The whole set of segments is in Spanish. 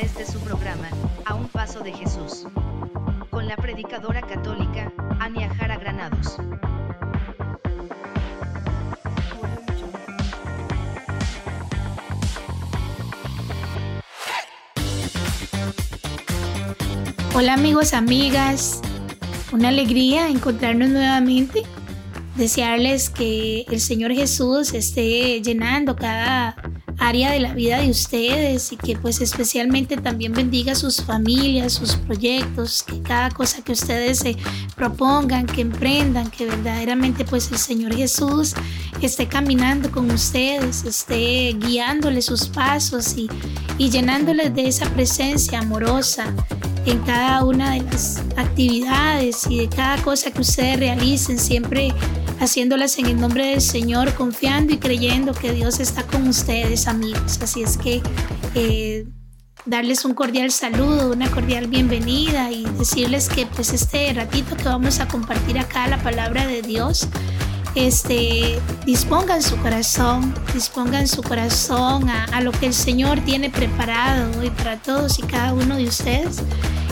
este su programa, A un Paso de Jesús. Con la predicadora católica, Ania Jara Granados. Hola amigos, amigas. Una alegría encontrarnos nuevamente. Desearles que el Señor Jesús esté llenando cada área de la vida de ustedes y que pues especialmente también bendiga sus familias, sus proyectos, que cada cosa que ustedes se propongan, que emprendan, que verdaderamente pues el Señor Jesús esté caminando con ustedes, esté guiándoles sus pasos y, y llenándoles de esa presencia amorosa en cada una de las actividades y de cada cosa que ustedes realicen, siempre haciéndolas en el nombre del Señor, confiando y creyendo que Dios está con ustedes, amigos. Así es que eh, darles un cordial saludo, una cordial bienvenida y decirles que pues este ratito que vamos a compartir acá la palabra de Dios, este, dispongan su corazón, dispongan su corazón a, a, lo que el Señor tiene preparado hoy para todos y cada uno de ustedes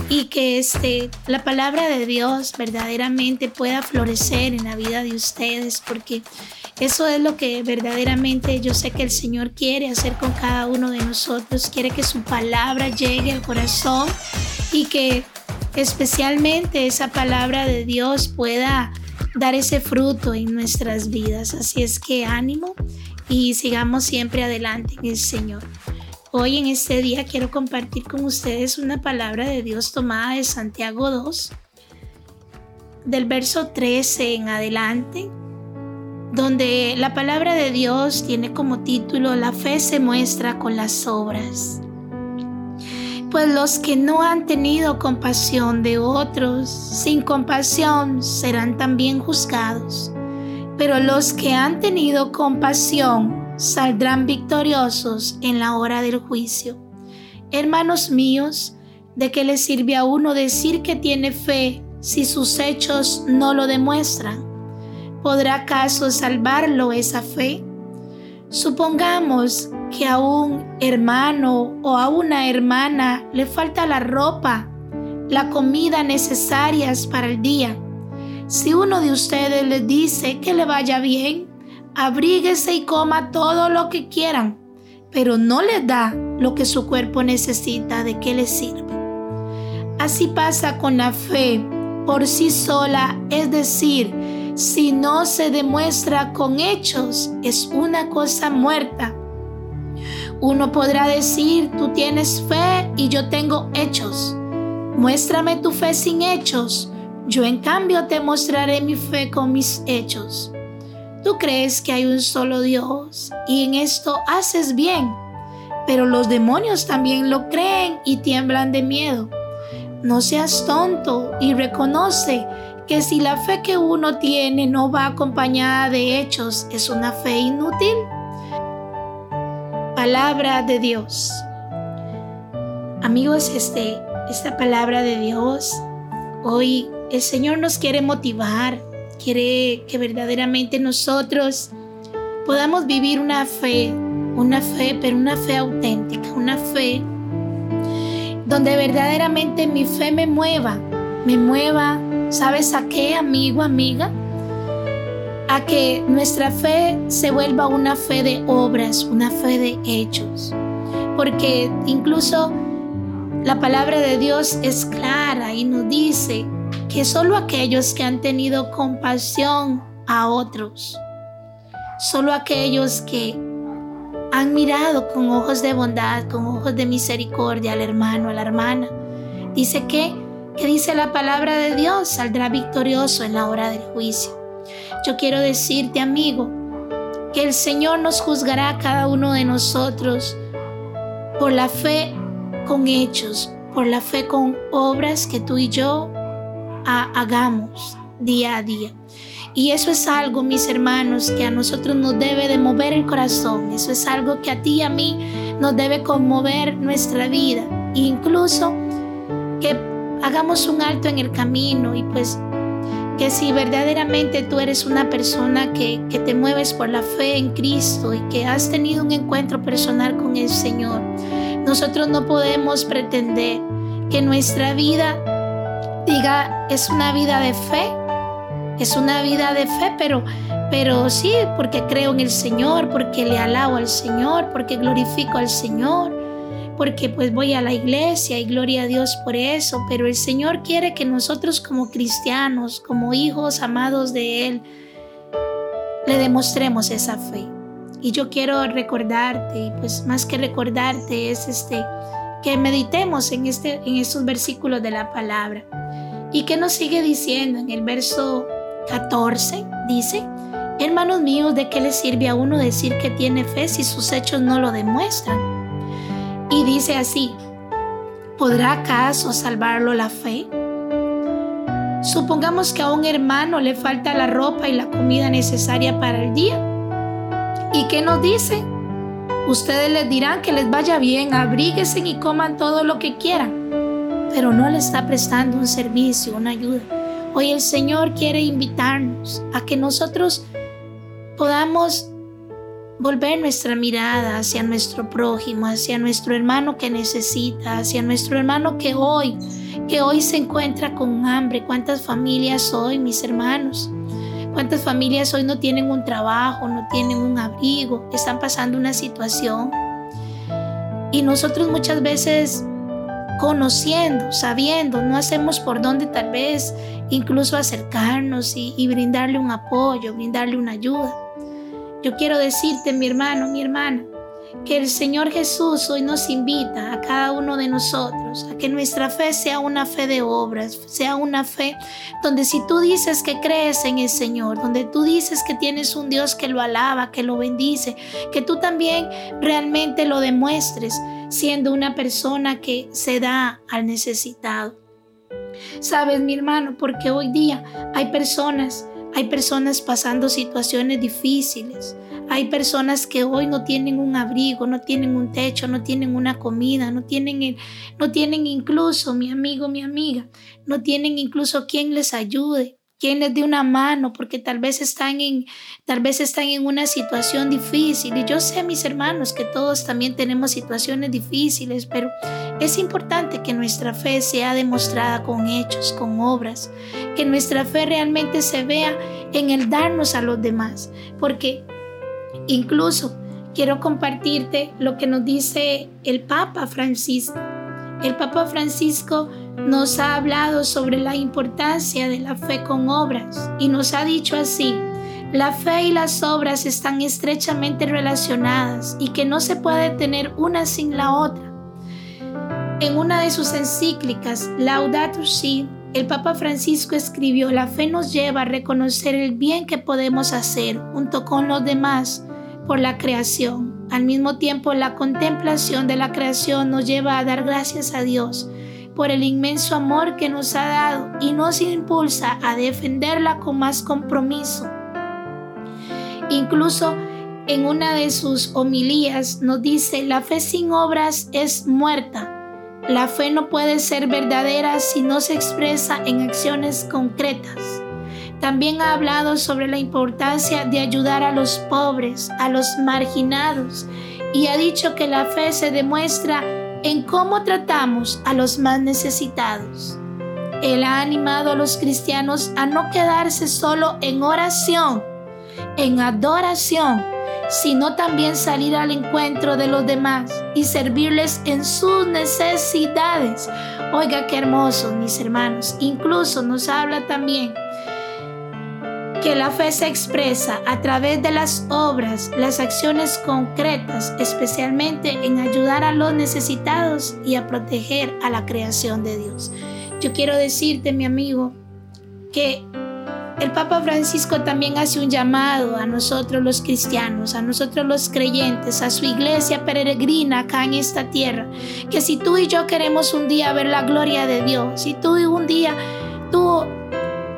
y que este, la palabra de Dios verdaderamente pueda florecer en la vida de ustedes, porque eso es lo que verdaderamente yo sé que el Señor quiere hacer con cada uno de nosotros, quiere que su palabra llegue al corazón y que especialmente esa palabra de Dios pueda dar ese fruto en nuestras vidas. Así es que ánimo y sigamos siempre adelante en el Señor. Hoy en este día quiero compartir con ustedes una palabra de Dios tomada de Santiago 2, del verso 13 en adelante, donde la palabra de Dios tiene como título La fe se muestra con las obras. Pues los que no han tenido compasión de otros, sin compasión serán también juzgados. Pero los que han tenido compasión saldrán victoriosos en la hora del juicio. Hermanos míos, ¿de qué le sirve a uno decir que tiene fe si sus hechos no lo demuestran? ¿Podrá acaso salvarlo esa fe? Supongamos que a un hermano o a una hermana le falta la ropa, la comida necesarias para el día. Si uno de ustedes les dice que le vaya bien, abríguese y coma todo lo que quieran, pero no le da lo que su cuerpo necesita, ¿de qué le sirve? Así pasa con la fe por sí sola, es decir, si no se demuestra con hechos, es una cosa muerta. Uno podrá decir, tú tienes fe y yo tengo hechos. Muéstrame tu fe sin hechos. Yo en cambio te mostraré mi fe con mis hechos. Tú crees que hay un solo Dios y en esto haces bien, pero los demonios también lo creen y tiemblan de miedo. No seas tonto y reconoce que si la fe que uno tiene no va acompañada de hechos, es una fe inútil. Palabra de Dios. Amigos, este, esta palabra de Dios, hoy el Señor nos quiere motivar, quiere que verdaderamente nosotros podamos vivir una fe, una fe, pero una fe auténtica, una fe donde verdaderamente mi fe me mueva, me mueva, ¿sabes a qué, amigo, amiga? A que nuestra fe se vuelva una fe de obras, una fe de hechos. Porque incluso la palabra de Dios es clara y nos dice que solo aquellos que han tenido compasión a otros, solo aquellos que han mirado con ojos de bondad, con ojos de misericordia al hermano, a la hermana, dice que, que dice la palabra de Dios, saldrá victorioso en la hora del juicio. Yo quiero decirte, amigo, que el Señor nos juzgará a cada uno de nosotros por la fe con hechos, por la fe con obras que tú y yo hagamos día a día. Y eso es algo, mis hermanos, que a nosotros nos debe de mover el corazón. Eso es algo que a ti y a mí nos debe conmover nuestra vida. incluso que hagamos un alto en el camino y pues que si verdaderamente tú eres una persona que, que te mueves por la fe en Cristo y que has tenido un encuentro personal con el Señor, Nosotros no podemos pretender que nuestra vida diga es una vida de fe, es una vida de fe, pero pero sí, porque creo en el Señor, porque le alabo al Señor, porque glorifico al Señor, porque pues voy a la iglesia y gloria a Dios por eso, pero el Señor quiere que nosotros como cristianos, como hijos amados de Él, le demostremos esa fe. Y yo quiero recordarte, y pues más que recordarte es este que meditemos en este en estos versículos de la palabra. ¿Y que nos sigue diciendo en el verso 14? Dice, Hermanos míos, ¿de qué le sirve a uno decir que tiene fe si sus hechos no lo demuestran? Y dice así, ¿podrá acaso salvarlo la fe? Supongamos que a un hermano le falta la ropa y la comida necesaria para el día. ¿Y qué nos dice? Ustedes les dirán que les vaya bien, abríguense y coman todo lo que quieran, pero no le está prestando un servicio, una ayuda. Hoy el Señor quiere invitarnos a que nosotros podamos volver nuestra mirada hacia nuestro prójimo, hacia nuestro hermano que necesita, hacia nuestro hermano que hoy, que hoy se encuentra con hambre. ¿Cuántas familias hoy, mis hermanos? ¿Cuántas familias hoy no tienen un trabajo, no tienen un abrigo, están pasando una situación? Y nosotros muchas veces conociendo, sabiendo, no hacemos por dónde tal vez incluso acercarnos y, y brindarle un apoyo, brindarle una ayuda. Yo quiero decirte, mi hermano, mi hermana, que el Señor Jesús hoy nos invita a cada uno de nosotros a que nuestra fe sea una fe de obras, sea una fe donde si tú dices que crees en el Señor, donde tú dices que tienes un Dios que lo alaba, que lo bendice, que tú también realmente lo demuestres siendo una persona que se da al necesitado. Sabes, mi hermano, porque hoy día hay personas hay personas pasando situaciones difíciles. Hay personas que hoy no tienen un abrigo, no tienen un techo, no tienen una comida, no tienen, no tienen incluso, mi amigo, mi amiga, no tienen incluso quien les ayude quien les dé una mano, porque tal vez están en, tal vez están en una situación difícil. Y yo sé, mis hermanos, que todos también tenemos situaciones difíciles, pero es importante que nuestra fe sea demostrada con hechos, con obras, que nuestra fe realmente se vea en el darnos a los demás, porque incluso quiero compartirte lo que nos dice el Papa Francisco. El Papa Francisco nos ha hablado sobre la importancia de la fe con obras y nos ha dicho así, la fe y las obras están estrechamente relacionadas y que no se puede tener una sin la otra. En una de sus encíclicas, Laudato Si, el Papa Francisco escribió, la fe nos lleva a reconocer el bien que podemos hacer junto con los demás por la creación. Al mismo tiempo, la contemplación de la creación nos lleva a dar gracias a Dios por el inmenso amor que nos ha dado y nos impulsa a defenderla con más compromiso. Incluso en una de sus homilías nos dice, la fe sin obras es muerta. La fe no puede ser verdadera si no se expresa en acciones concretas. También ha hablado sobre la importancia de ayudar a los pobres, a los marginados, y ha dicho que la fe se demuestra en cómo tratamos a los más necesitados. Él ha animado a los cristianos a no quedarse solo en oración, en adoración, sino también salir al encuentro de los demás y servirles en sus necesidades. Oiga, qué hermoso, mis hermanos. Incluso nos habla también que la fe se expresa a través de las obras, las acciones concretas, especialmente en ayudar a los necesitados y a proteger a la creación de Dios. Yo quiero decirte, mi amigo, que el Papa Francisco también hace un llamado a nosotros los cristianos, a nosotros los creyentes, a su iglesia peregrina acá en esta tierra, que si tú y yo queremos un día ver la gloria de Dios, si tú un día tú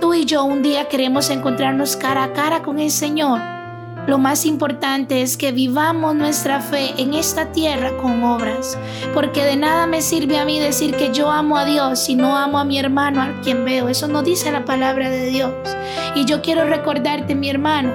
tú y yo un día queremos encontrarnos cara a cara con el Señor, lo más importante es que vivamos nuestra fe en esta tierra con obras, porque de nada me sirve a mí decir que yo amo a Dios si no amo a mi hermano a quien veo. Eso no dice la palabra de Dios. Y yo quiero recordarte, mi hermano,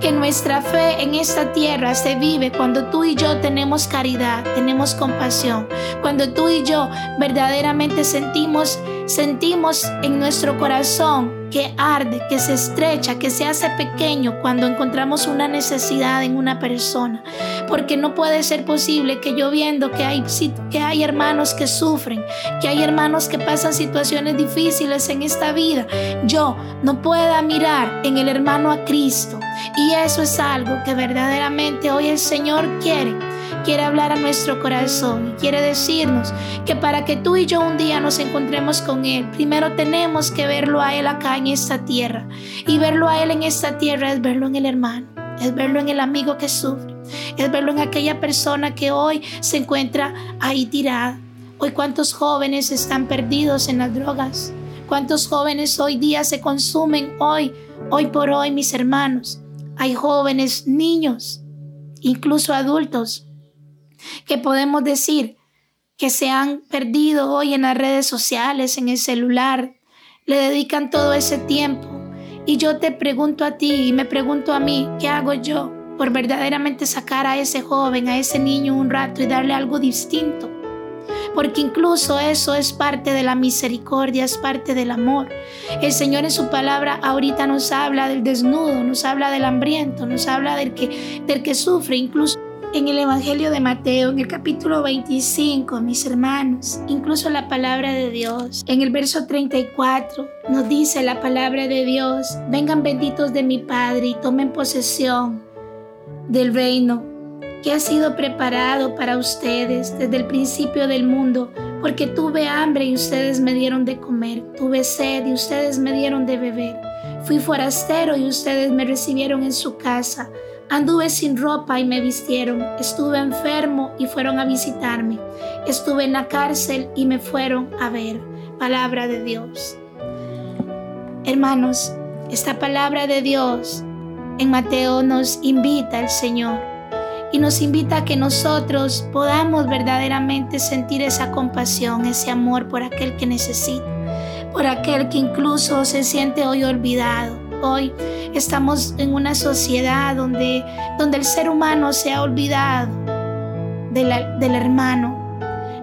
que nuestra fe en esta tierra se vive cuando tú y yo tenemos caridad, tenemos compasión, cuando tú y yo verdaderamente sentimos sentimos en nuestro corazón que arde, que se estrecha, que se hace pequeño cuando encontramos una necesidad en una persona. Porque no puede ser posible que yo viendo que hay, que hay hermanos que sufren, que hay hermanos que pasan situaciones difíciles en esta vida, yo no pueda mirar en el hermano a Cristo. Y eso es algo que verdaderamente hoy el Señor quiere quiere hablar a nuestro corazón y quiere decirnos que para que tú y yo un día nos encontremos con Él, primero tenemos que verlo a Él acá en esta tierra. Y verlo a Él en esta tierra es verlo en el hermano, es verlo en el amigo que sufre, es verlo en aquella persona que hoy se encuentra ahí tirada. Hoy cuántos jóvenes están perdidos en las drogas, cuántos jóvenes hoy día se consumen hoy, hoy por hoy, mis hermanos. Hay jóvenes, niños, incluso adultos que podemos decir que se han perdido hoy en las redes sociales, en el celular, le dedican todo ese tiempo. Y yo te pregunto a ti y me pregunto a mí, ¿qué hago yo por verdaderamente sacar a ese joven, a ese niño un rato y darle algo distinto? Porque incluso eso es parte de la misericordia, es parte del amor. El Señor en su palabra ahorita nos habla del desnudo, nos habla del hambriento, nos habla del que, del que sufre, incluso en el Evangelio de Mateo, en el capítulo 25, mis hermanos, incluso la palabra de Dios, en el verso 34, nos dice la palabra de Dios, vengan benditos de mi Padre y tomen posesión del reino que ha sido preparado para ustedes desde el principio del mundo, porque tuve hambre y ustedes me dieron de comer, tuve sed y ustedes me dieron de beber, fui forastero y ustedes me recibieron en su casa Anduve sin ropa y me vistieron. Estuve enfermo y fueron a visitarme. Estuve en la cárcel y me fueron a ver. Palabra de Dios. Hermanos, esta palabra de Dios en Mateo nos invita al Señor y nos invita a que nosotros podamos verdaderamente sentir esa compasión, ese amor por aquel que necesita, por aquel que incluso se siente hoy olvidado Hoy estamos en una sociedad donde, donde el ser humano se ha olvidado del hermano,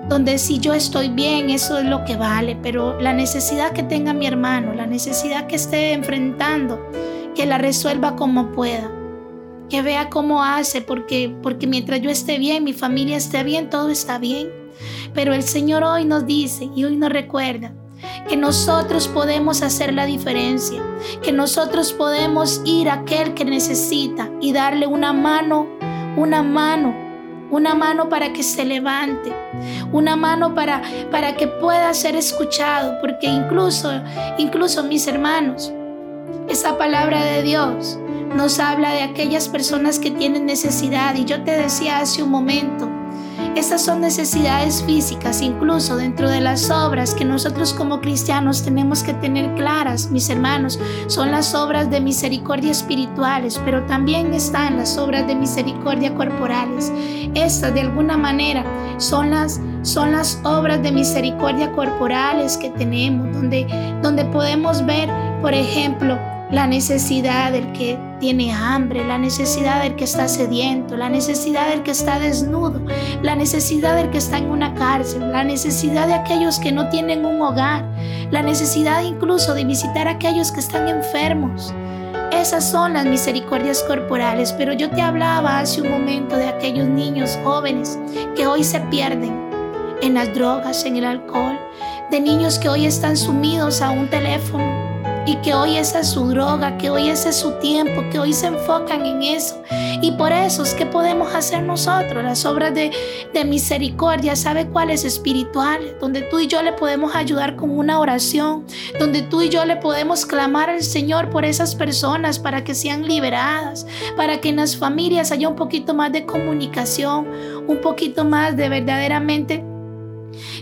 donde si yo estoy bien, eso es lo que vale, pero la necesidad que tenga mi hermano, la necesidad que esté enfrentando, que la resuelva como pueda, que vea cómo hace, porque, porque mientras yo esté bien, mi familia esté bien, todo está bien. Pero el Señor hoy nos dice y hoy nos recuerda que nosotros podemos hacer la diferencia, que nosotros podemos ir a aquel que necesita y darle una mano, una mano, una mano para que se levante, una mano para, para que pueda ser escuchado, porque incluso, incluso mis hermanos, esa palabra de Dios nos habla de aquellas personas que tienen necesidad. Y yo te decía hace un momento, estas son necesidades físicas, incluso dentro de las obras que nosotros como cristianos tenemos que tener claras, mis hermanos, son las obras de misericordia espirituales, pero también están las obras de misericordia corporales. Estas de alguna manera son las, son las obras de misericordia corporales que tenemos, donde, donde podemos ver, por ejemplo, la necesidad del que tiene hambre, la necesidad del que está sediento, la necesidad del que está desnudo, la necesidad del que está en una cárcel, la necesidad de aquellos que no tienen un hogar, la necesidad incluso de visitar a aquellos que están enfermos. Esas son las misericordias corporales, pero yo te hablaba hace un momento de aquellos niños jóvenes que hoy se pierden en las drogas, en el alcohol, de niños que hoy están sumidos a un teléfono, y que hoy esa es su droga, que hoy ese es su tiempo, que hoy se enfocan en eso. Y por eso es que podemos hacer nosotros las obras de, de misericordia, ¿sabe cuáles? Espirituales, donde tú y yo le podemos ayudar con una oración, donde tú y yo le podemos clamar al Señor por esas personas para que sean liberadas, para que en las familias haya un poquito más de comunicación, un poquito más de verdaderamente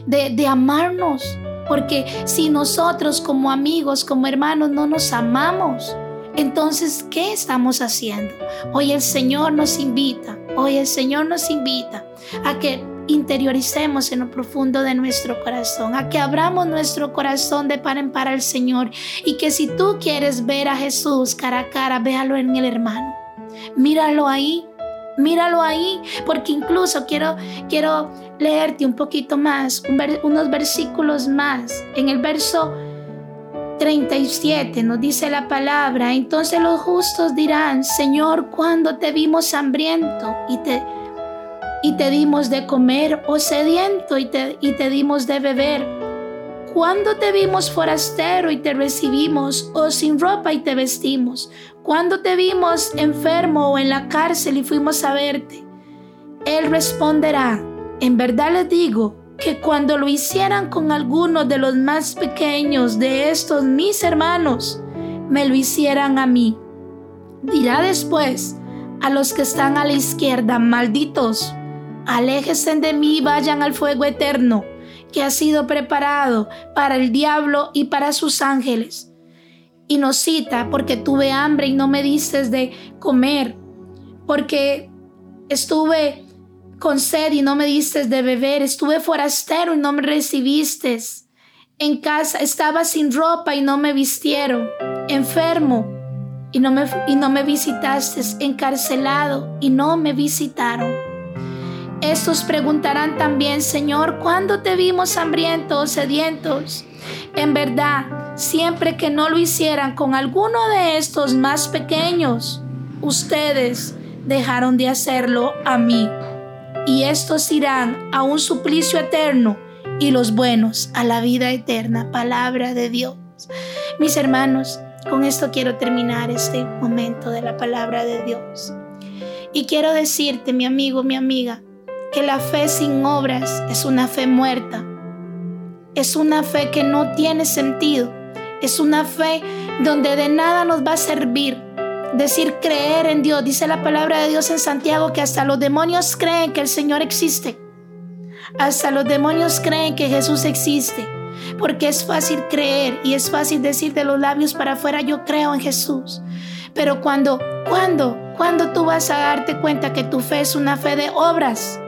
de, de amarnos, porque si nosotros como amigos, como hermanos, no nos amamos, entonces, ¿qué estamos haciendo? Hoy el Señor nos invita, hoy el Señor nos invita a que interioricemos en lo profundo de nuestro corazón, a que abramos nuestro corazón de par en par al Señor y que si tú quieres ver a Jesús cara a cara, véalo en el hermano. Míralo ahí, míralo ahí, porque incluso quiero, quiero leerte un poquito más, unos versículos más. En el verso 37 nos dice la palabra, entonces los justos dirán, Señor, cuando te vimos hambriento y te, y te dimos de comer, o sediento y te, y te dimos de beber? Cuando te vimos forastero y te recibimos, o sin ropa y te vestimos? Cuando te vimos enfermo o en la cárcel y fuimos a verte? Él responderá, en verdad les digo que cuando lo hicieran con alguno de los más pequeños de estos mis hermanos, me lo hicieran a mí. Dirá después a los que están a la izquierda, malditos, aléjense de mí y vayan al fuego eterno que ha sido preparado para el diablo y para sus ángeles. Y nos cita, porque tuve hambre y no me diste de comer, porque estuve con sed y no me diste de beber, estuve forastero y no me recibiste, en casa estaba sin ropa y no me vistieron, enfermo y no me, y no me visitaste, encarcelado y no me visitaron. Estos preguntarán también, Señor, ¿cuándo te vimos hambrientos o sedientos? En verdad, siempre que no lo hicieran con alguno de estos más pequeños, ustedes dejaron de hacerlo a mí. Y estos irán a un suplicio eterno y los buenos a la vida eterna. Palabra de Dios. Mis hermanos, con esto quiero terminar este momento de la palabra de Dios. Y quiero decirte, mi amigo, mi amiga, que la fe sin obras es una fe muerta. Es una fe que no tiene sentido. Es una fe donde de nada nos va a servir decir creer en Dios. Dice la palabra de Dios en Santiago que hasta los demonios creen que el Señor existe. Hasta los demonios creen que Jesús existe. Porque es fácil creer y es fácil decir de los labios para afuera yo creo en Jesús. Pero cuando, cuando, cuando tú vas a darte cuenta que tu fe es una fe de obras,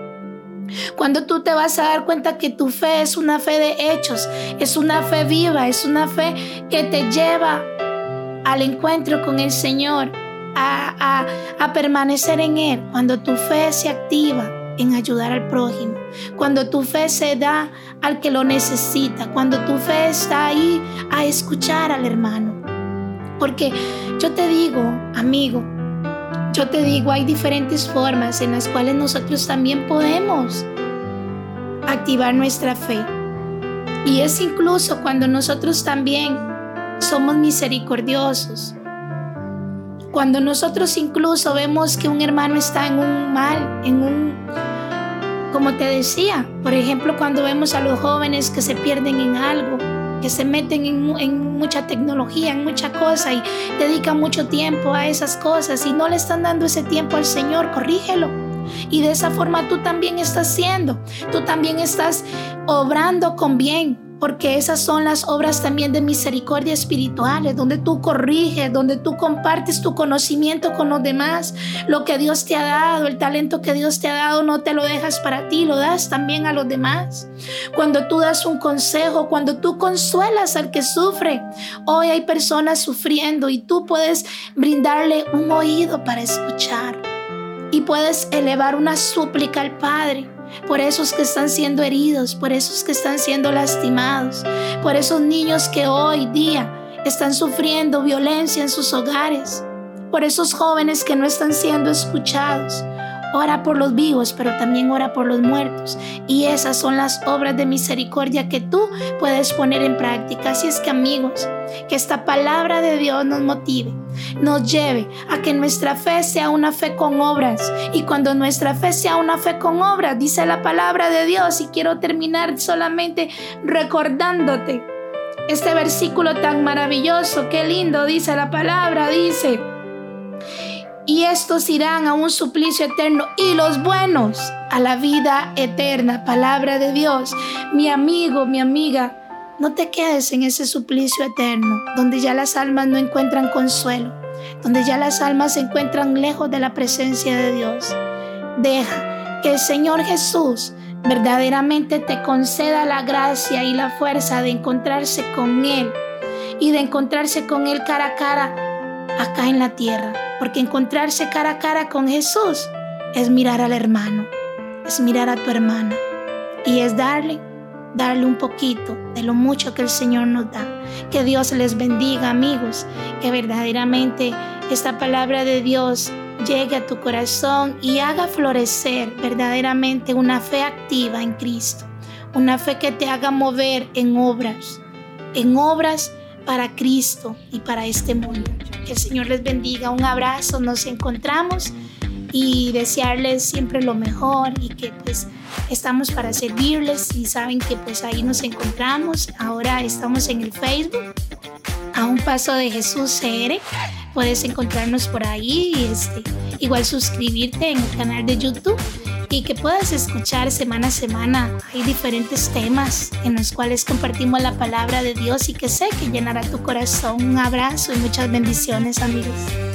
cuando tú te vas a dar cuenta que tu fe es una fe de hechos, es una fe viva, es una fe que te lleva al encuentro con el Señor, a, permanecer en Él. Cuando tu fe se activa en ayudar al prójimo, cuando tu fe se da al que lo necesita, cuando tu fe está ahí a escuchar al hermano. Porque yo te digo, amigo, yo te digo, hay diferentes formas en las cuales nosotros también podemos activar nuestra fe. Y es incluso cuando nosotros también somos misericordiosos. Cuando nosotros incluso vemos que un hermano está en un mal, en un, como te decía, por ejemplo, cuando vemos a los jóvenes que se pierden en algo, que se meten en, mucha tecnología, en mucha cosa y dedican mucho tiempo a esas cosas y no le están dando ese tiempo al Señor, corrígelo. Y de esa forma tú también estás siendo, tú también estás obrando con bien, porque esas son las obras también de misericordia espirituales, donde tú corriges, donde tú compartes tu conocimiento con los demás, lo que Dios te ha dado, el talento que Dios te ha dado, no te lo dejas para ti, lo das también a los demás. Cuando tú das un consejo, cuando tú consuelas al que sufre, hoy hay personas sufriendo y tú puedes brindarle un oído para escuchar y puedes elevar una súplica al Padre por esos que están siendo heridos, por esos que están siendo lastimados, por esos niños que hoy día están sufriendo violencia en sus hogares, por esos jóvenes que no están siendo escuchados. Ora por los vivos, pero también ora por los muertos. Y esas son las obras de misericordia que tú puedes poner en práctica. Así es que amigos, que esta palabra de Dios nos motive, nos lleve a que nuestra fe sea una fe con obras. Y cuando nuestra fe sea una fe con obras, dice la palabra de Dios, y quiero terminar solamente recordándote este versículo tan maravilloso, qué lindo dice la palabra, dice y estos irán a un suplicio eterno y los buenos a la vida eterna. Palabra de Dios. Mi amigo, mi amiga, no te quedes en ese suplicio eterno, donde ya las almas no encuentran consuelo, donde ya las almas se encuentran lejos de la presencia de Dios. Deja que el Señor Jesús verdaderamente te conceda la gracia y la fuerza de encontrarse con Él y de encontrarse con Él cara a cara acá en la tierra, porque encontrarse cara a cara con Jesús es mirar al hermano, es mirar a tu hermana y es darle, darle un poquito de lo mucho que el Señor nos da. Que Dios les bendiga amigos, que verdaderamente esta palabra de Dios llegue a tu corazón y haga florecer verdaderamente una fe activa en Cristo, una fe que te haga mover en obras, en obras para Cristo y para este mundo. Que el Señor les bendiga, un abrazo, nos encontramos y desearles siempre lo mejor y que pues estamos para servirles y saben que pues ahí nos encontramos. Ahora estamos en el Facebook a un paso de Jesús CR. Puedes encontrarnos por ahí y este, igual suscribirte en el canal de YouTube y que puedas escuchar semana a semana. Hay diferentes temas en los cuales compartimos la palabra de Dios y que sé que llenará tu corazón. Un abrazo y muchas bendiciones amigos.